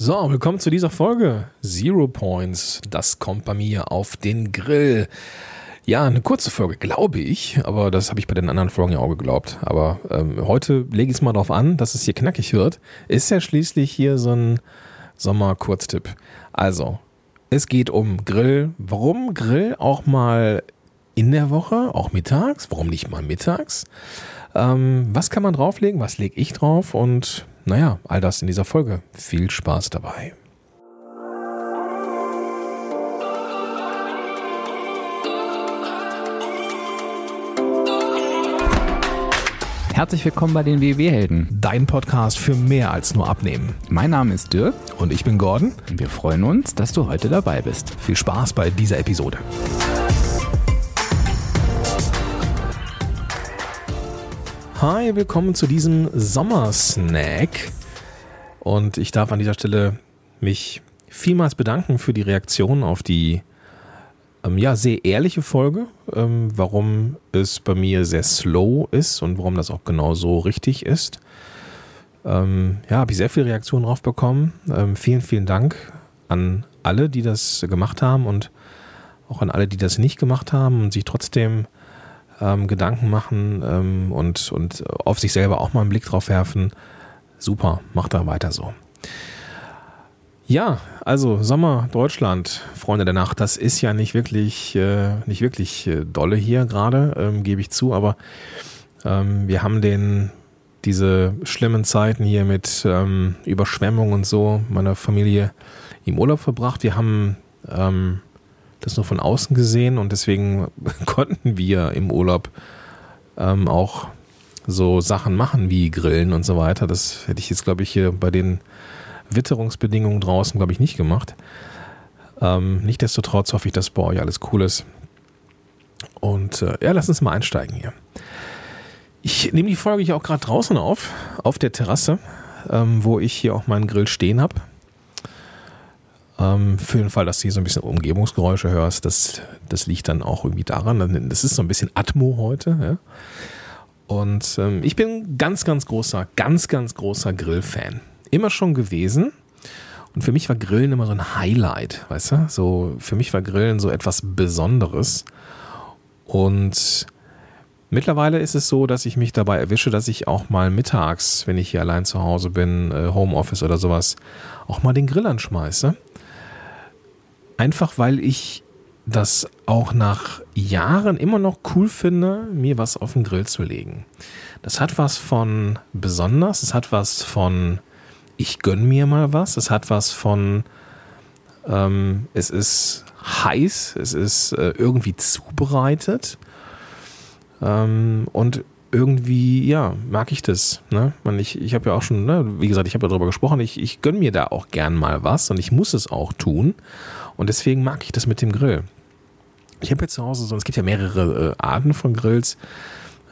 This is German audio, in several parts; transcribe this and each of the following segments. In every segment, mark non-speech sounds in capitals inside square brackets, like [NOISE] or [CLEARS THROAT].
So, willkommen zu dieser Folge. Zero Points. Das kommt bei mir auf den Grill. Ja, eine kurze Folge, glaube ich, aber das habe ich bei den anderen Folgen ja auch geglaubt. Aber ähm, heute lege ich es mal darauf an, dass es hier knackig wird. Ist ja schließlich hier so ein Sommer-Kurztipp. Also, es geht um Grill. Warum Grill auch mal in der Woche, auch mittags? Warum nicht mal mittags? Ähm, was kann man drauflegen? Was lege ich drauf? Und naja, all das in dieser Folge. Viel Spaß dabei. Herzlich willkommen bei den WW-Helden. Dein Podcast für mehr als nur Abnehmen. Mein Name ist Dirk Und ich bin Gordon. und wir freuen uns, dass du heute dabei bist. Viel Spaß bei dieser Episode. Hi, willkommen zu diesem Sommersnack. Und ich darf an dieser Stelle mich vielmals bedanken für die Reaktion auf die ähm, ja, sehr ehrliche Folge, ähm, warum es bei mir sehr slow ist und warum das auch genau so richtig ist. Ähm, ja, habe ich sehr viele Reaktionen drauf bekommen. Ähm, vielen, vielen Dank an alle, die das gemacht haben und auch an alle, die das nicht gemacht haben und sich trotzdem ähm, Gedanken machen ähm, und, und auf sich selber auch mal einen Blick drauf werfen. Super, macht da weiter so. Ja, also Sommer Deutschland, Freunde der Nacht, das ist ja nicht wirklich, äh, nicht wirklich äh, dolle hier gerade, ähm, gebe ich zu, aber ähm, wir haben den, diese schlimmen Zeiten hier mit ähm, Überschwemmung und so meiner Familie im Urlaub verbracht. Wir haben ähm, das nur von außen gesehen und deswegen [LAUGHS] konnten wir im Urlaub ähm, auch so Sachen machen wie Grillen und so weiter. Das hätte ich jetzt, glaube ich, hier bei den Witterungsbedingungen draußen, glaube ich, nicht gemacht. Ähm, Nichtsdestotrotz hoffe ich, dass bei euch alles cool ist. Und äh, ja, lass uns mal einsteigen hier. Ich nehme die Folge hier auch gerade draußen auf, auf der Terrasse, ähm, wo ich hier auch meinen Grill stehen habe. Ähm, für den Fall, dass du hier so ein bisschen Umgebungsgeräusche hörst, das, das liegt dann auch irgendwie daran. Das ist so ein bisschen Atmo heute. Ja? Und ähm, ich bin ganz, ganz großer, ganz, ganz großer Grillfan. Immer schon gewesen. Und für mich war Grillen immer so ein Highlight, weißt du? So, für mich war Grillen so etwas Besonderes. Und mittlerweile ist es so, dass ich mich dabei erwische, dass ich auch mal mittags, wenn ich hier allein zu Hause bin, äh, Homeoffice oder sowas, auch mal den Grill anschmeiße. Einfach weil ich das auch nach Jahren immer noch cool finde, mir was auf den Grill zu legen. Das hat was von besonders, es hat was von ich gönn mir mal was, es hat was von ähm, es ist heiß, es ist äh, irgendwie zubereitet ähm, und irgendwie, ja, mag ich das. Ne? Ich ich habe ja auch schon, ne, wie gesagt, ich habe ja darüber gesprochen, ich, ich gönn mir da auch gern mal was und ich muss es auch tun. Und deswegen mag ich das mit dem Grill. Ich habe jetzt zu Hause so, es gibt ja mehrere äh, Arten von Grills.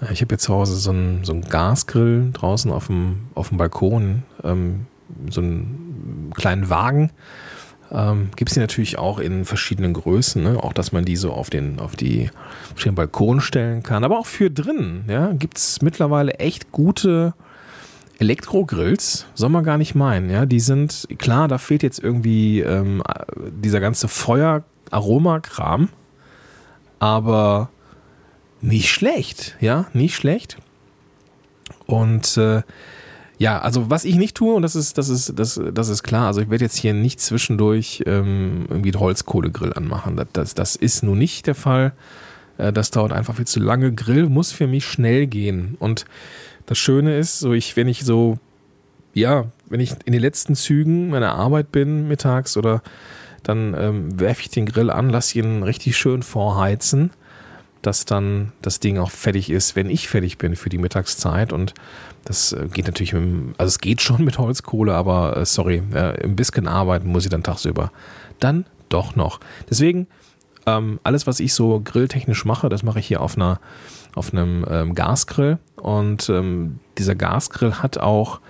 Äh, Ich habe jetzt zu Hause so einen, so Gasgrill draußen auf dem, auf dem Balkon, ähm, so einen kleinen Wagen. Ähm, gibt es die natürlich auch in verschiedenen Größen, ne? auch dass man die so auf den, auf, die, auf den Balkon stellen kann. Aber auch für drinnen ja? gibt es mittlerweile echt gute Elektrogrills. Soll man gar nicht meinen. Ja? Die sind, klar, da fehlt jetzt irgendwie ähm, dieser ganze Feuer-Aromakram, aber nicht schlecht, ja, nicht schlecht. Und äh, ja, also was ich nicht tue, und das ist, das ist, das, das ist klar, also ich werde jetzt hier nicht zwischendurch ähm, irgendwie einen Holzkohlegrill anmachen. Das, das, das ist nun nicht der Fall. Äh, das dauert einfach viel zu lange. Grill muss für mich schnell gehen. Und das Schöne ist, so ich, wenn ich so, ja, wenn ich in den letzten Zügen meiner Arbeit bin, mittags oder dann ähm, werfe ich den Grill an, lasse ihn richtig schön vorheizen, dass dann das Ding auch fertig ist, wenn ich fertig bin für die Mittagszeit. Und das äh, geht natürlich mit, also es geht schon [LAUGHS] mit Holzkohle, aber äh, sorry, äh, ein bisschen arbeiten muss ich dann tagsüber. Dann doch noch. Deswegen, ähm, alles, was ich so grilltechnisch mache, das mache ich hier auf einer auf einem ähm, Gasgrill und ähm, dieser Gasgrill hat auch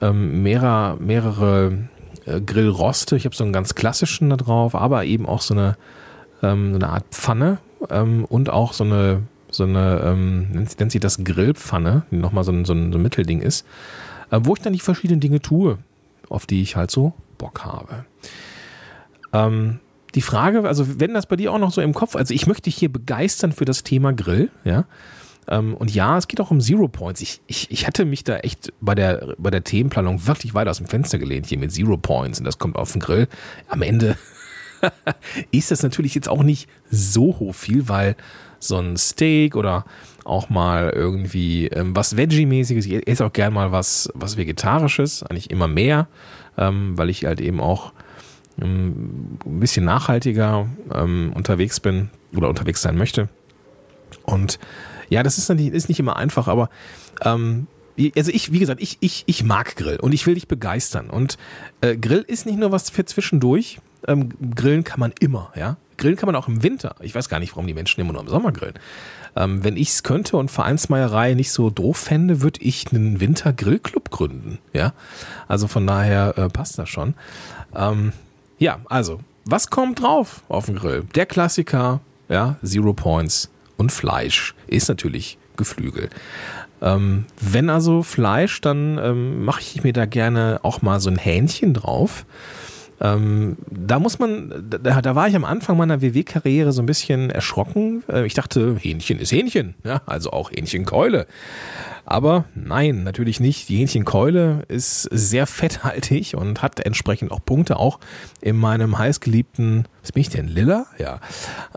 ähm, mehrere, mehrere äh, Grillroste. Ich habe so einen ganz klassischen da drauf, aber eben auch so eine, ähm, so eine Art Pfanne ähm, und auch so eine, so eine nennt, nennt sich das Grillpfanne, die nochmal so ein, so, ein, so ein Mittelding ist, äh, wo ich dann die verschiedenen Dinge tue, auf die ich halt so Bock habe. Ähm, die Frage, also wenn das bei dir auch noch so im Kopf, also ich möchte dich hier begeistern für das Thema Grill, ja. Ähm, und ja, es geht auch um Zero Points. Ich, ich, ich hatte mich da echt bei der, bei der Themenplanung wirklich weit aus dem Fenster gelehnt hier mit Zero Points und das kommt auf den Grill. Am Ende [LAUGHS] ist das natürlich jetzt auch nicht so hoch viel, weil so ein Steak oder auch mal irgendwie ähm, was Veggie-mäßiges. Ich esse auch gern mal was, was Vegetarisches, eigentlich immer mehr, ähm, weil ich halt eben auch ein bisschen nachhaltiger ähm, unterwegs bin oder unterwegs sein möchte. Und ja, das ist nicht, ist nicht immer einfach, aber ähm, also ich, wie gesagt, ich, ich, ich mag Grill und ich will dich begeistern. Und äh, Grill ist nicht nur was für zwischendurch. Ähm, grillen kann man immer, ja. Grillen kann man auch im Winter. Ich weiß gar nicht, warum die Menschen immer nur im Sommer grillen. Ähm, wenn ich es könnte und Vereinsmeierei nicht so doof fände, würde ich einen Winter-Grillclub gründen, ja. Also von daher äh, passt das schon. Ähm, ja, also, was kommt drauf auf dem Grill? Der Klassiker, ja, Zero Points und Fleisch ist natürlich Geflügel. Ähm, wenn also Fleisch, dann ähm, mache ich mir da gerne auch mal so ein Hähnchen drauf. Ähm, da muss man, da, da, war ich am Anfang meiner WW-Karriere so ein bisschen erschrocken. Äh, ich dachte, Hähnchen ist Hähnchen, ja, also auch Hähnchenkeule. Aber nein, natürlich nicht. Die Hähnchenkeule ist sehr fetthaltig und hat entsprechend auch Punkte, auch in meinem heißgeliebten, was bin ich denn, Lilla? Ja.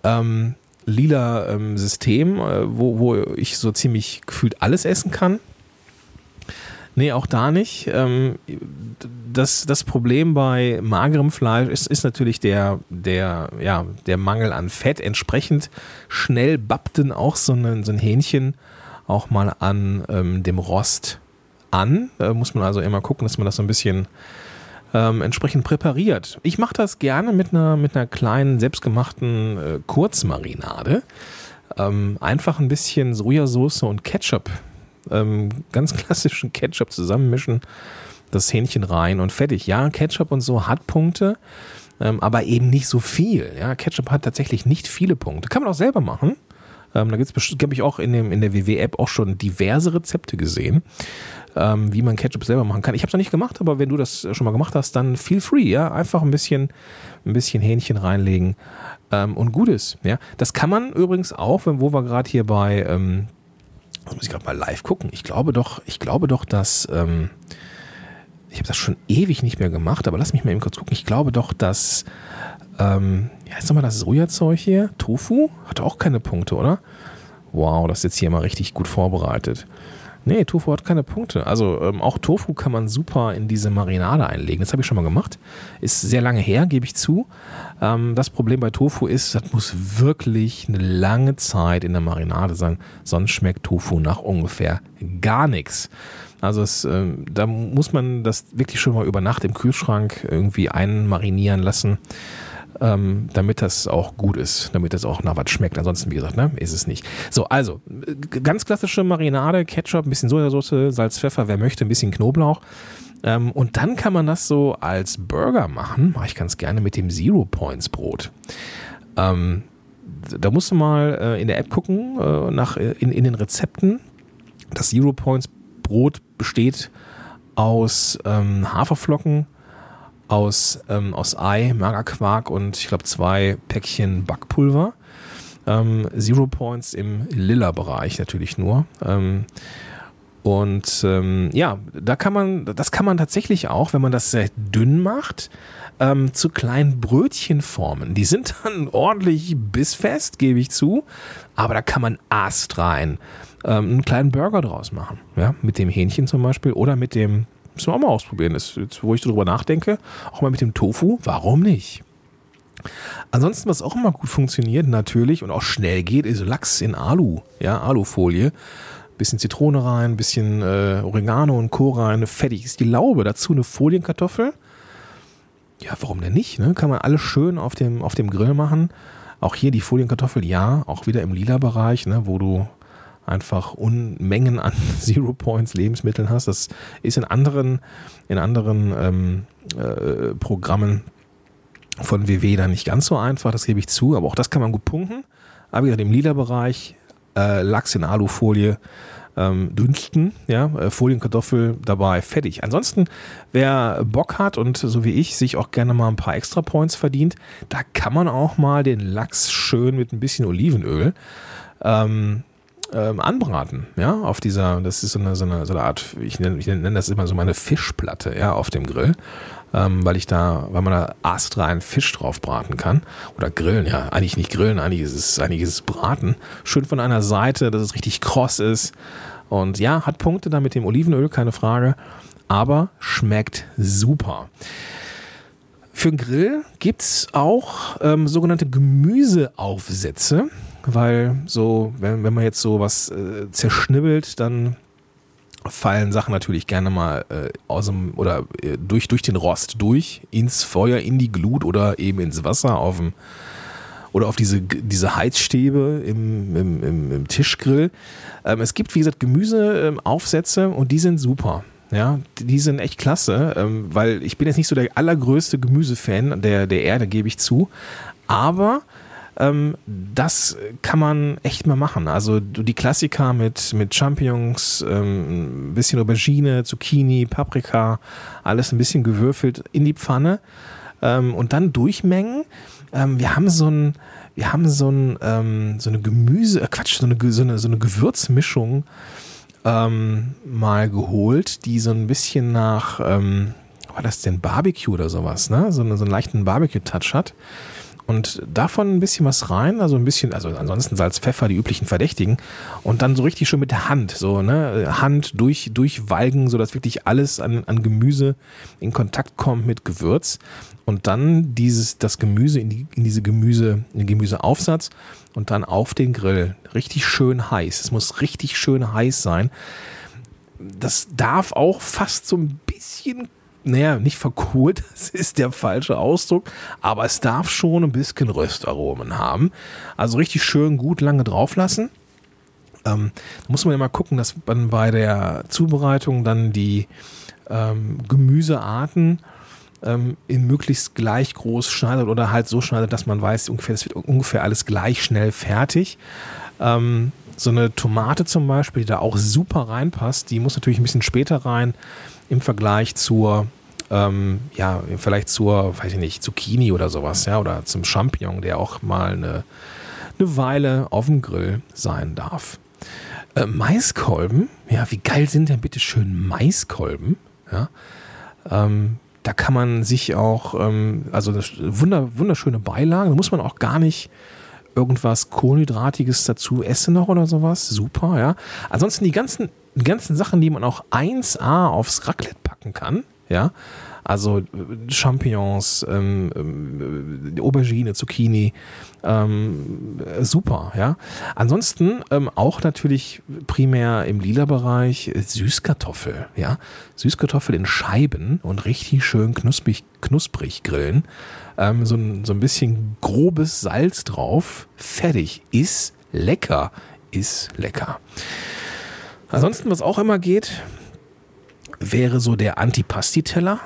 Ähm, lila ähm, System, äh, wo, wo ich so ziemlich gefühlt alles essen kann. Nee, auch da nicht. Ähm, das, das Problem bei magerem Fleisch ist, ist natürlich der, der, ja, der Mangel an Fett. Entsprechend schnell bappt denn auch so ein, so ein Hähnchen auch mal an ähm, dem Rost an. Da muss man also immer gucken, dass man das so ein bisschen ähm, entsprechend präpariert. Ich mache das gerne mit einer, mit einer kleinen selbstgemachten äh, Kurzmarinade. Ähm, einfach ein bisschen Sojasauce und Ketchup, ähm, ganz [LAUGHS] klassischen Ketchup zusammenmischen, das Hähnchen rein und fertig. Ja, Ketchup und so hat Punkte, ähm, aber eben nicht so viel. Ja, Ketchup hat tatsächlich nicht viele Punkte. Kann man auch selber machen. Ähm, da gibt es habe ich auch in, dem, in der WW-App auch schon diverse Rezepte gesehen ähm, wie man Ketchup selber machen kann. Ich habe es noch nicht gemacht, aber wenn du das schon mal gemacht hast, dann feel free, ja, einfach ein bisschen, ein bisschen Hähnchen reinlegen ähm, und gutes, ja. Das kann man übrigens auch, wenn wo wir gerade hier bei, ähm, muss ich gerade mal live gucken. Ich glaube doch, ich glaube doch, dass ähm, ich habe das schon ewig nicht mehr gemacht, aber lass mich mal eben kurz gucken. Ich glaube doch, dass ähm, ja, jetzt nochmal das Sojazeug hier, Tofu, hat auch keine Punkte, oder? Wow, das ist jetzt hier mal richtig gut vorbereitet. Nee, Tofu hat keine Punkte. Also ähm, auch Tofu kann man super in diese Marinade einlegen. Das habe ich schon mal gemacht. Ist sehr lange her, gebe ich zu. Ähm, das Problem bei Tofu ist, das muss wirklich eine lange Zeit in der Marinade sein. Sonst schmeckt Tofu nach ungefähr gar nichts. Also es, ähm, da muss man das wirklich schon mal über Nacht im Kühlschrank irgendwie einmarinieren lassen ähm, damit das auch gut ist, damit das auch nach was schmeckt. Ansonsten, wie gesagt, ne, ist es nicht. So, also, ganz klassische Marinade, Ketchup, ein bisschen Sojasauce, Salz, Pfeffer, wer möchte, ein bisschen Knoblauch. Ähm, und dann kann man das so als Burger machen. Mache ich ganz gerne mit dem Zero Points Brot. Ähm, da musst du mal äh, in der App gucken, äh, nach, äh, in, in den Rezepten. Das Zero Points Brot besteht aus ähm, Haferflocken, aus, ähm, aus Ei, Magerquark und ich glaube zwei Päckchen Backpulver. Ähm, Zero Points im Lilla-Bereich natürlich nur. Ähm, und ähm, ja, da kann man, das kann man tatsächlich auch, wenn man das sehr dünn macht, ähm, zu kleinen Brötchen formen. Die sind dann [LAUGHS] ordentlich bissfest, gebe ich zu, aber da kann man Ast rein ähm, einen kleinen Burger draus machen. Ja, mit dem Hähnchen zum Beispiel oder mit dem Müssen wir auch mal ausprobieren. Das, jetzt, wo ich darüber nachdenke, auch mal mit dem Tofu, warum nicht? Ansonsten, was auch immer gut funktioniert, natürlich und auch schnell geht, ist Lachs in Alu, ja, Alufolie. Bisschen Zitrone rein, bisschen äh, Oregano und Co. rein, fertig ist die Laube. Dazu eine Folienkartoffel. Ja, warum denn nicht? Ne? Kann man alles schön auf dem, auf dem Grill machen. Auch hier die Folienkartoffel, ja, auch wieder im lila Bereich, ne, wo du einfach Unmengen an [LAUGHS] Zero Points Lebensmitteln hast. Das ist in anderen, in anderen ähm, äh, Programmen von WW dann nicht ganz so einfach, das gebe ich zu, aber auch das kann man gut punkten. Aber wie gesagt, im lila Bereich, äh, Lachs in Alufolie, ähm, dünsten, ja, äh, Folienkartoffel dabei, fertig. Ansonsten, wer Bock hat und so wie ich sich auch gerne mal ein paar Extra Points verdient, da kann man auch mal den Lachs schön mit ein bisschen Olivenöl ähm, ähm, anbraten, ja, auf dieser, das ist so eine, so eine, so eine Art, ich nenne, ich nenne das immer so meine Fischplatte, ja, auf dem Grill, ähm, weil ich da, weil man da astreinen Fisch drauf braten kann. Oder grillen, ja, eigentlich nicht grillen, eigentlich ist es, eigentlich ist es braten, schön von einer Seite, dass es richtig kross ist. Und ja, hat Punkte da mit dem Olivenöl, keine Frage, aber schmeckt super. Für den Grill gibt es auch ähm, sogenannte Gemüseaufsätze weil so, wenn, wenn man jetzt so was äh, zerschnibbelt, dann fallen Sachen natürlich gerne mal äh, aus dem oder äh, durch, durch den Rost durch, ins Feuer, in die Glut oder eben ins Wasser auf dem oder auf diese, diese Heizstäbe im, im, im, im Tischgrill. Ähm, es gibt, wie gesagt, Gemüseaufsätze ähm, und die sind super. Ja, die sind echt klasse, ähm, weil ich bin jetzt nicht so der allergrößte Gemüsefan der, der Erde, gebe ich zu. Aber ähm, das kann man echt mal machen. Also die Klassiker mit, mit Champignons, ähm, ein bisschen Aubergine, Zucchini, Paprika, alles ein bisschen gewürfelt in die Pfanne ähm, und dann durchmengen. Ähm, wir haben so ein, wir haben so ein, ähm, so eine Gemüse, äh Quatsch, so eine, so eine, so eine Gewürzmischung ähm, mal geholt, die so ein bisschen nach, war das denn Barbecue oder sowas, ne? So, so einen leichten Barbecue-Touch hat. Und davon ein bisschen was rein, also ein bisschen, also ansonsten Salz, Pfeffer, die üblichen Verdächtigen. Und dann so richtig schön mit der Hand, so, ne, Hand durch, durchwalgen, sodass wirklich alles an, an Gemüse in Kontakt kommt mit Gewürz. Und dann dieses, das Gemüse in, die, in diese Gemüse, in den Gemüseaufsatz und dann auf den Grill. Richtig schön heiß. Es muss richtig schön heiß sein. Das darf auch fast so ein bisschen naja, nicht verkohlt, [LAUGHS] das ist der falsche Ausdruck, aber es darf schon ein bisschen Röstaromen haben. Also richtig schön gut lange drauf lassen. Ähm, da muss man ja mal gucken, dass man bei der Zubereitung dann die ähm, Gemüsearten ähm, in möglichst gleich groß schneidet oder halt so schneidet, dass man weiß, ungefähr, das wird ungefähr alles gleich schnell fertig. Ähm, so eine Tomate zum Beispiel, die da auch super reinpasst, die muss natürlich ein bisschen später rein im Vergleich zur, ähm, ja, vielleicht zur, weiß ich nicht, Zucchini oder sowas, ja, oder zum Champignon, der auch mal eine, eine Weile auf dem Grill sein darf. Äh, Maiskolben, ja, wie geil sind denn bitte schön Maiskolben? Ja, ähm, da kann man sich auch, ähm, also wunder, wunderschöne Beilagen, da muss man auch gar nicht irgendwas Kohlenhydratiges dazu essen noch oder sowas. Super, ja. Ansonsten die ganzen die ganzen Sachen, die man auch 1A aufs Raclette packen kann, ja, also äh, Champignons, ähm, äh, Aubergine, Zucchini, ähm, super, ja. Ansonsten ähm, auch natürlich primär im lila Bereich äh, Süßkartoffel, ja. Süßkartoffel in Scheiben und richtig schön knusprig, knusprig grillen. Ähm, so, ein, so ein bisschen grobes Salz drauf. Fertig. Ist lecker. Ist lecker. Ansonsten, was auch immer geht, wäre so der Antipasti-Teller.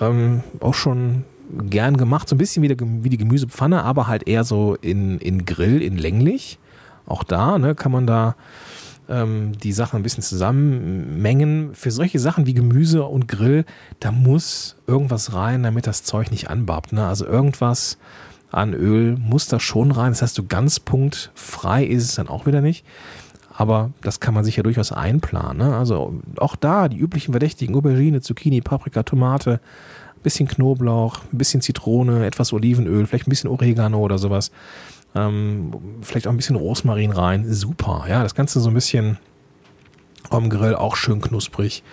Ähm, auch schon gern gemacht, so ein bisschen wie, der, wie die Gemüsepfanne, aber halt eher so in, in Grill, in länglich. Auch da ne, kann man da ähm, die Sachen ein bisschen zusammenmengen. Für solche Sachen wie Gemüse und Grill, da muss irgendwas rein, damit das Zeug nicht anbarbt. Ne? Also irgendwas an Öl muss da schon rein. Das heißt, so ganz punktfrei ist es dann auch wieder nicht. Aber das kann man sich ja durchaus einplanen. Ne? Also auch da die üblichen Verdächtigen, Aubergine, Zucchini, Paprika, Tomate, ein bisschen Knoblauch, ein bisschen Zitrone, etwas Olivenöl, vielleicht ein bisschen Oregano oder sowas. Ähm, vielleicht auch ein bisschen Rosmarin rein. Super, ja, das Ganze so ein bisschen am Grill auch schön knusprig.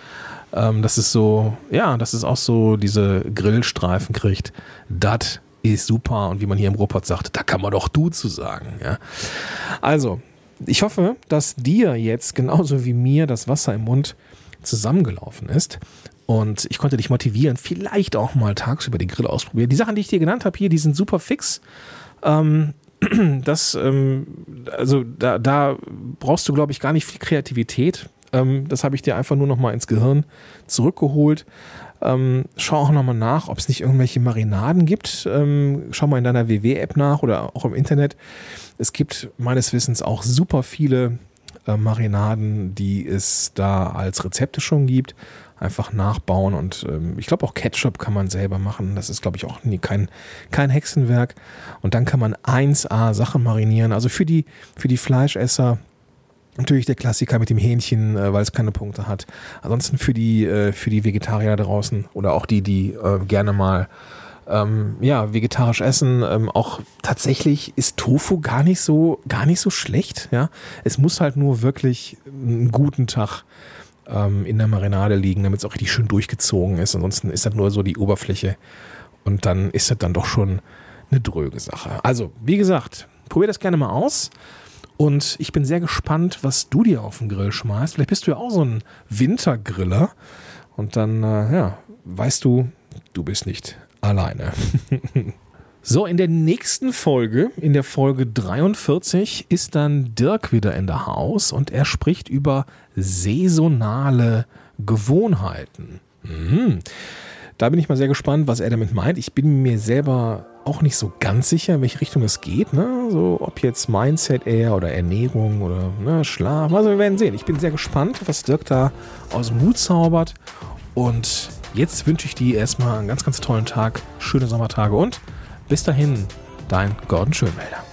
Ähm, das ist so, ja, das ist auch so diese Grillstreifen kriegt. Das ist super. Und wie man hier im Ruhrpott sagt, da kann man doch du zu sagen. Ja. Also, ich hoffe, dass dir jetzt genauso wie mir das Wasser im Mund zusammengelaufen ist. Und ich konnte dich motivieren, vielleicht auch mal tagsüber den Grill ausprobieren. Die Sachen, die ich dir genannt habe hier, die sind super fix. Ähm, [CLEARS THROAT] das, ähm, also da, da brauchst du, glaube ich, gar nicht viel Kreativität. Ähm, das habe ich dir einfach nur noch mal ins Gehirn zurückgeholt. Ähm, schau auch nochmal nach, ob es nicht irgendwelche Marinaden gibt. Ähm, schau mal in deiner WW-App nach oder auch im Internet. Es gibt meines Wissens auch super viele äh, Marinaden, die es da als Rezepte schon gibt, einfach nachbauen. Und ähm, ich glaube auch Ketchup kann man selber machen. Das ist, glaube ich, auch nie, kein, kein Hexenwerk. Und dann kann man 1A Sachen marinieren. Also für die, für die Fleischesser Natürlich der Klassiker mit dem Hähnchen, äh, weil es keine Punkte hat. Ansonsten für die, äh, für die Vegetarier draußen oder auch die, die äh, gerne mal ähm, ja, vegetarisch essen. Ähm, auch tatsächlich ist Tofu gar nicht so, gar nicht so schlecht. Ja, es muss halt nur wirklich einen guten Tag ähm, in der Marinade liegen, damit es auch richtig schön durchgezogen ist. Ansonsten ist das nur so die Oberfläche und dann ist das dann doch schon eine dröge Sache. Also, wie gesagt, probier das gerne mal aus. Und ich bin sehr gespannt, was du dir auf den Grill schmeißt. Vielleicht bist du ja auch so ein Wintergriller. Und dann, äh, ja, weißt du, du bist nicht alleine. [LAUGHS] so, in der nächsten Folge, in der Folge 43, ist dann Dirk wieder in der Haus und er spricht über saisonale Gewohnheiten. Mhm. Da bin ich mal sehr gespannt, was er damit meint. Ich bin mir selber auch nicht so ganz sicher, in welche Richtung es geht. Ne? So, ob jetzt Mindset eher oder Ernährung oder ne, Schlaf. Also wir werden sehen. Ich bin sehr gespannt, was Dirk da aus dem Hut zaubert. Und jetzt wünsche ich dir erstmal einen ganz, ganz tollen Tag, schöne Sommertage und bis dahin, dein Gordon Schönmelder.